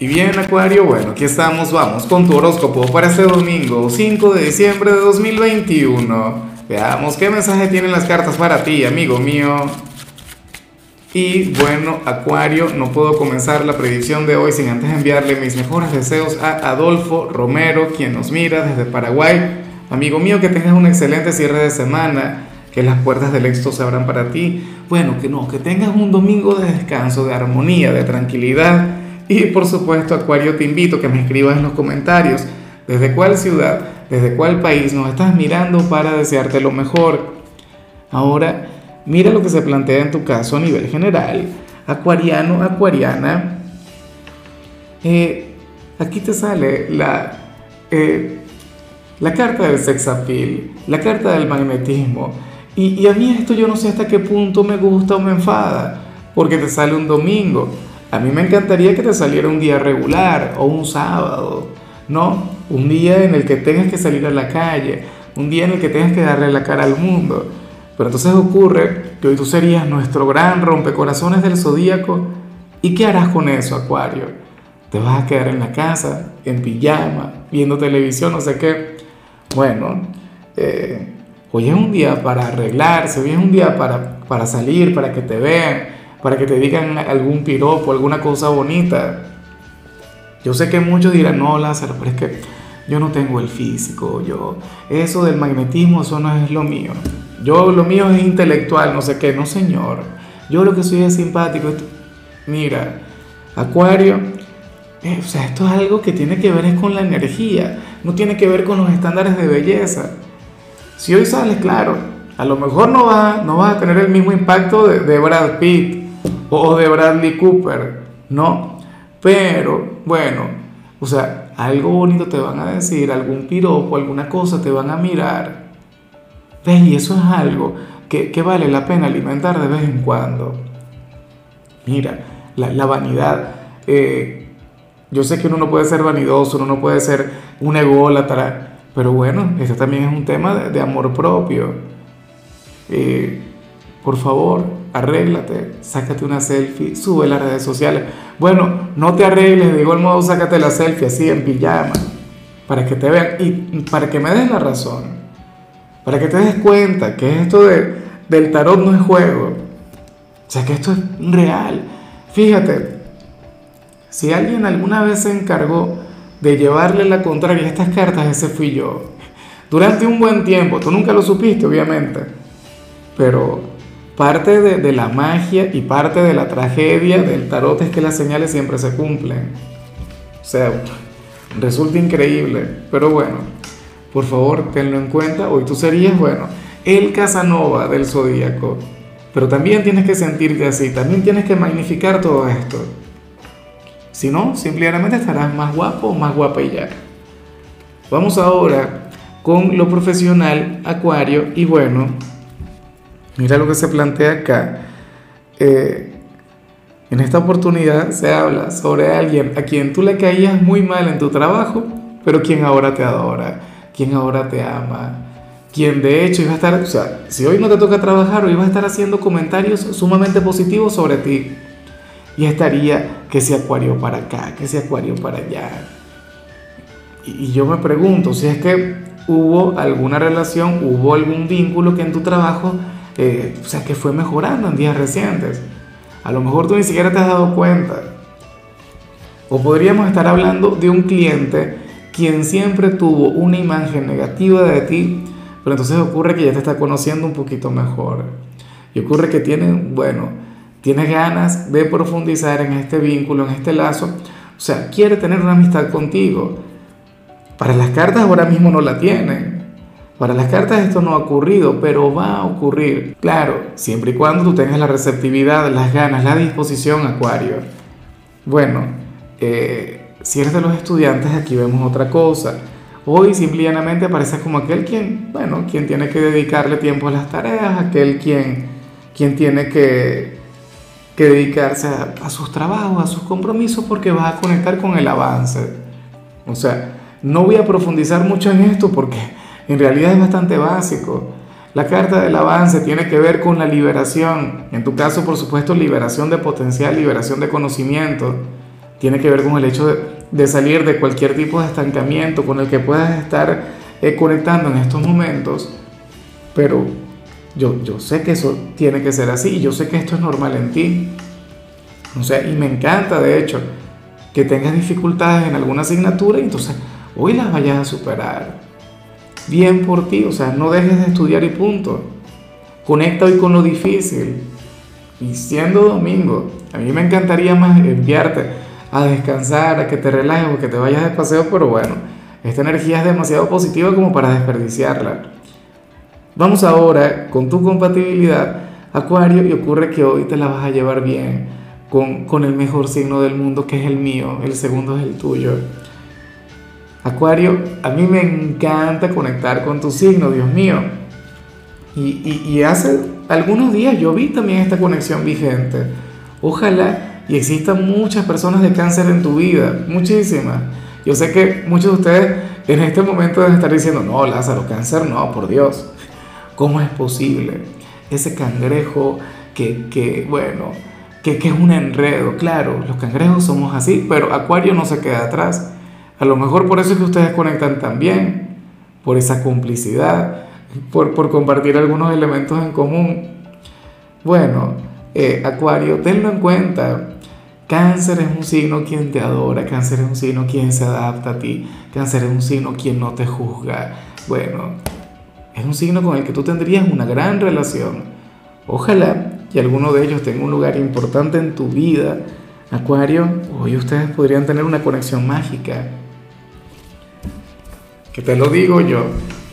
Y bien, Acuario, bueno, aquí estamos, vamos con tu horóscopo para este domingo, 5 de diciembre de 2021. Veamos qué mensaje tienen las cartas para ti, amigo mío. Y bueno, Acuario, no puedo comenzar la predicción de hoy sin antes enviarle mis mejores deseos a Adolfo Romero, quien nos mira desde Paraguay. Amigo mío, que tengas un excelente cierre de semana, que las puertas del éxito se abran para ti. Bueno, que no, que tengas un domingo de descanso, de armonía, de tranquilidad y por supuesto, Acuario, te invito a que me escribas en los comentarios desde cuál ciudad, desde cuál país nos estás mirando para desearte lo mejor. Ahora, mira lo que se plantea en tu caso a nivel general. Acuariano, acuariana. Eh, aquí te sale la, eh, la carta del sex appeal, la carta del magnetismo. Y, y a mí esto yo no sé hasta qué punto me gusta o me enfada, porque te sale un domingo a mí me encantaría que te saliera un día regular o un sábado, ¿no? Un día en el que tengas que salir a la calle, un día en el que tengas que darle la cara al mundo. Pero entonces ocurre que hoy tú serías nuestro gran rompecorazones del zodíaco. ¿Y qué harás con eso, Acuario? ¿Te vas a quedar en la casa, en pijama, viendo televisión, no sé qué? Bueno, eh, hoy es un día para arreglarse, hoy es un día para, para salir, para que te vean para que te digan algún piropo, alguna cosa bonita. Yo sé que muchos dirán, no, Lázaro, pero es que yo no tengo el físico, yo, eso del magnetismo, eso no es lo mío. Yo lo mío es intelectual, no sé qué, no señor. Yo lo que soy es simpático. Mira, Acuario, eh, o sea, esto es algo que tiene que ver es con la energía, no tiene que ver con los estándares de belleza. Si hoy sales, claro, a lo mejor no vas no va a tener el mismo impacto de, de Brad Pitt, o de Bradley Cooper, no. Pero bueno, o sea, algo bonito te van a decir, algún piropo, alguna cosa te van a mirar. ¿Ves? Y eso es algo que, vale la pena alimentar de vez en cuando. Mira, la, vanidad. Eh, yo sé que uno no puede ser vanidoso, uno no puede ser un ególatra, pero bueno, eso también es un tema de, amor propio. Eh, por favor, arréglate, sácate una selfie, sube las redes sociales. Bueno, no te arregles, de igual modo sácate la selfie así en pijama, para que te vean y para que me des la razón, para que te des cuenta que esto de, del tarot no es juego, o sea que esto es real. Fíjate, si alguien alguna vez se encargó de llevarle la contraria a estas cartas, ese fui yo. Durante un buen tiempo, tú nunca lo supiste, obviamente, pero Parte de, la magia y parte de la tragedia del tarot es que las señales siempre se cumplen. O sea, resulta increíble. Pero bueno, por favor, tenlo en cuenta. Hoy tú serías, bueno, el Casanova del zodíaco. Pero también tienes que sentirte así, también tienes que magnificar todo esto. Si no, simplemente estarás más guapo o más guapa y ya. Vamos ahora con lo profesional, Acuario, y bueno, Mira lo que se plantea acá. Eh, en esta oportunidad se habla sobre alguien a quien tú le caías muy mal en tu trabajo, pero quien ahora te adora, quien ahora te ama, quien de hecho iba a estar, o sea, si hoy no te toca trabajar, hoy va a estar haciendo comentarios sumamente positivos sobre ti. Y estaría que se acuario para acá, que se acuario para allá. Y, y yo me pregunto si es que hubo alguna relación, hubo algún vínculo que en tu trabajo o sea, que fue mejorando en días recientes. A lo mejor tú ni siquiera te has dado cuenta. O podríamos estar hablando de un cliente quien siempre tuvo una imagen negativa de ti, pero entonces ocurre que ya te está conociendo un poquito mejor. Y ocurre que tiene, bueno, tiene ganas de profundizar en este vínculo, en este lazo. O sea, quiere tener una amistad contigo. Para las cartas ahora mismo no la tienen. Para las cartas esto no ha ocurrido, pero va a ocurrir. Claro, siempre y cuando tú tengas la receptividad, las ganas, la disposición, Acuario. Bueno, eh, si eres de los estudiantes, aquí vemos otra cosa. Hoy simplemente aparece como aquel quien, bueno, quien tiene que dedicarle tiempo a las tareas, aquel quien, quien tiene que, dedicarse a, a sus trabajos, a sus compromisos, porque va a conectar con el avance. O sea, no voy a profundizar mucho en esto porque en realidad es bastante básico. La carta del avance tiene que ver con la liberación, en tu caso por supuesto liberación de potencial, liberación de conocimiento, tiene que ver con el hecho de, salir de cualquier tipo de estancamiento con el que puedas estar eh, conectando en estos momentos, pero yo, yo sé que eso tiene que ser así, yo sé que esto es normal en ti. O sea, y me encanta de hecho que tengas dificultades en alguna asignatura y entonces hoy las vayas a superar. Bien por ti, o sea, no dejes de estudiar y punto. Conecta hoy con lo difícil. Y siendo domingo, a mí me encantaría más enviarte a descansar, a que te relajes o que te vayas de paseo, pero bueno, esta energía es demasiado positiva como para desperdiciarla. Vamos ahora con tu compatibilidad, Acuario, y ocurre que hoy te la vas a llevar bien con, con el mejor signo del mundo, que es el mío, el segundo es el tuyo. Acuario, a mí me encanta conectar con tu signo, Dios mío. Y, hace algunos días yo vi también esta conexión vigente. Ojalá y existan muchas personas de cáncer en tu vida, muchísimas. Yo sé que muchos de ustedes en este momento deben estar diciendo, no, Lázaro, cáncer no, por Dios. ¿Cómo es posible? Ese cangrejo que, que bueno, que, que es un enredo. Claro, los cangrejos somos así, pero Acuario no se queda atrás. A lo mejor por eso es que ustedes conectan también, por esa complicidad, por, por compartir algunos elementos en común. Bueno, eh, Acuario, tenlo en cuenta. Cáncer es un signo quien te adora, cáncer es un signo quien se adapta a ti, cáncer es un signo quien no te juzga. Bueno, es un signo con el que tú tendrías una gran relación. Ojalá y alguno de ellos tenga un lugar importante en tu vida. Acuario, hoy ustedes podrían tener una conexión mágica que te lo digo yo.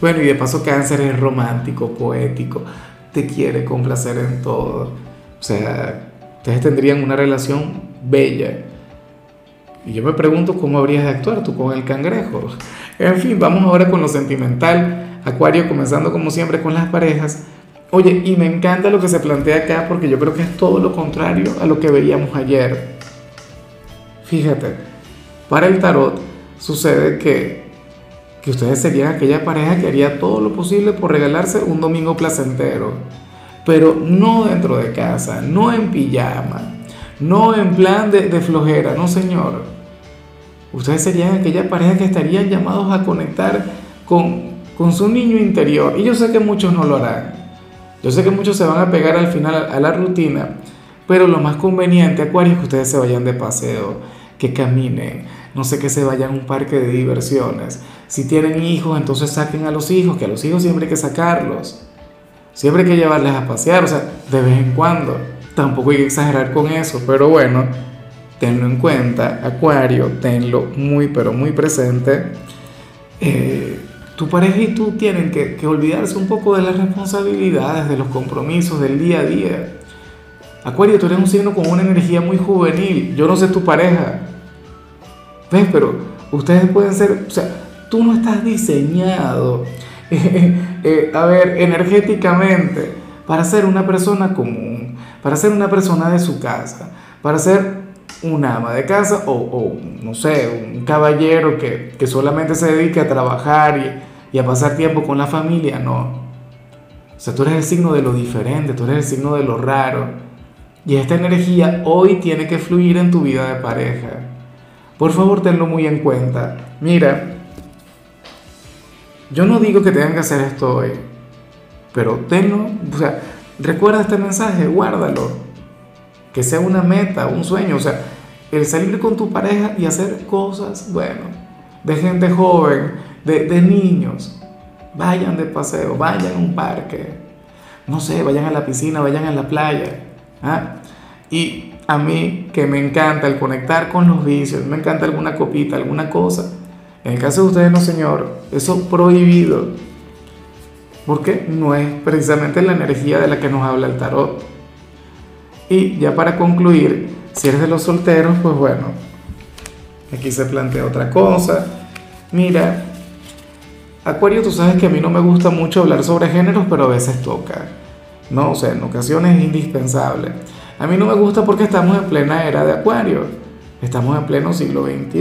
Bueno, y de paso cáncer es romántico, poético, te quiere complacer en todo. O sea, ustedes tendrían una relación bella. Y yo me pregunto cómo habrías de actuar tú con el cangrejo. En fin, vamos ahora con lo sentimental. Acuario, comenzando como siempre con las parejas. Oye, y me encanta lo que se plantea acá porque yo creo que es todo lo contrario a lo que veíamos ayer. Fíjate, para el tarot sucede que que ustedes serían aquella pareja que haría todo lo posible por regalarse un domingo placentero, pero no dentro de casa, no en pijama, no en plan de, flojera, no señor. Ustedes serían aquella pareja que estarían llamados a conectar con, con su niño interior. Y yo sé que muchos no lo harán. Yo sé que muchos se van a pegar al final a la rutina, pero lo más conveniente, Acuario, es que ustedes se vayan de paseo, que caminen, no sé, que se vayan a un parque de diversiones. Si tienen hijos, entonces saquen a los hijos, que a los hijos siempre hay que sacarlos. Siempre hay que llevarles a pasear, o sea, de vez en cuando. Tampoco hay que exagerar con eso, pero bueno, tenlo en cuenta, Acuario, tenlo muy, pero muy presente. Eh, tu pareja y tú tienen que, que olvidarse un poco de las responsabilidades, de los compromisos del día a día. Acuario, tú eres un signo con una energía muy juvenil. Yo no sé tu pareja, ¿Ves? Pero ustedes pueden ser, o sea, tú no estás diseñado, eh, a ver, energéticamente, para ser una persona común, para ser una persona de su casa, para ser un ama de casa o, no sé, un caballero que, solamente se dedique a trabajar y, y a pasar tiempo con la familia, no. O sea, tú eres el signo de lo diferente, tú eres el signo de lo raro. Y esta energía hoy tiene que fluir en tu vida de pareja. Por favor, tenlo muy en cuenta. Mira, yo no digo que tengan que hacer esto hoy, pero tenlo, o sea, recuerda este mensaje, guárdalo. Que sea una meta, un sueño, o sea, el salir con tu pareja y hacer cosas, bueno, de gente joven, de, de niños. Vayan de paseo, vayan a un parque, no sé, vayan a la piscina, vayan a la playa. ¿ah? Y a mí que me encanta el conectar con los vicios, me encanta alguna copita, alguna cosa. En el caso de ustedes, no, señor, eso prohibido. Porque no es precisamente la energía de la que nos habla el tarot. Y ya para concluir, si eres de los solteros, pues bueno, aquí se plantea otra cosa. Mira, Acuario, tú sabes que a mí no me gusta mucho hablar sobre géneros, pero a veces toca. No, o sea, en ocasiones es indispensable. A mí no me gusta porque estamos en plena era de Acuario, estamos en pleno siglo XXI,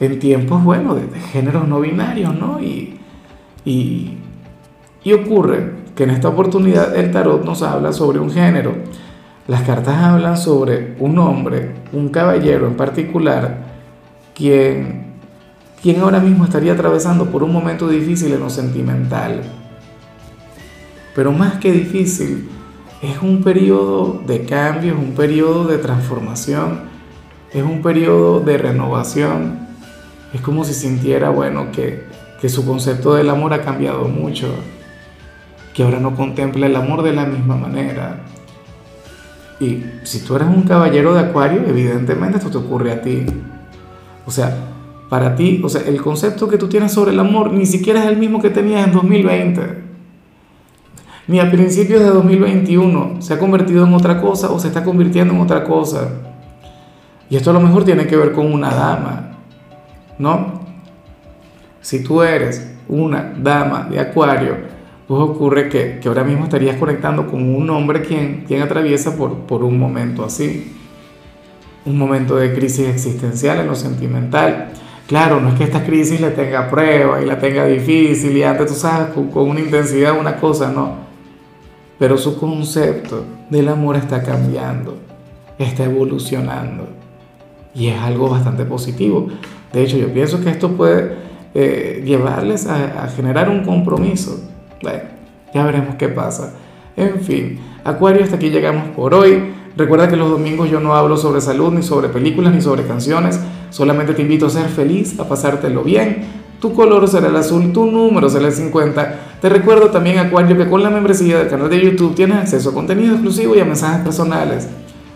en tiempos, bueno, de, géneros no binarios, ¿no? Y, y, ocurre que en esta oportunidad el tarot nos habla sobre un género. Las cartas hablan sobre un hombre, un caballero en particular, quien, quien ahora mismo estaría atravesando por un momento difícil en lo sentimental. Pero más que difícil, es un periodo de cambio, es un periodo de transformación, es un periodo de renovación. Es como si sintiera, bueno, que, que su concepto del amor ha cambiado mucho, que ahora no contempla el amor de la misma manera y si tú eres un caballero de acuario, evidentemente esto te ocurre a ti. O sea, para ti, o sea, el concepto que tú tienes sobre el amor ni siquiera es el mismo que tenías en 2020. Ni a principios de 2021 se ha convertido en otra cosa o se está convirtiendo en otra cosa. Y esto a lo mejor tiene que ver con una dama, ¿no? Si tú eres una dama de acuario, pues ocurre que, que, ahora mismo estarías conectando con un hombre quien, quien atraviesa por, por un momento así, un momento de crisis existencial en lo sentimental. Claro, no es que esta crisis le tenga prueba y la tenga difícil y antes tú sabes con, con una intensidad una cosa, no. Pero su concepto del amor está cambiando, está evolucionando y es algo bastante positivo. De hecho, yo pienso que esto puede eh, llevarles a, a generar un compromiso bueno, ya veremos qué pasa. En fin, Acuario, hasta aquí llegamos por hoy. Recuerda que los domingos yo no hablo sobre salud, ni sobre películas, ni sobre canciones. Solamente te invito a ser feliz, a pasártelo bien. Tu color será el azul, tu número será el 50. Te recuerdo también, Acuario, que con la membresía del canal de YouTube tienes acceso a contenido exclusivo y a mensajes personales.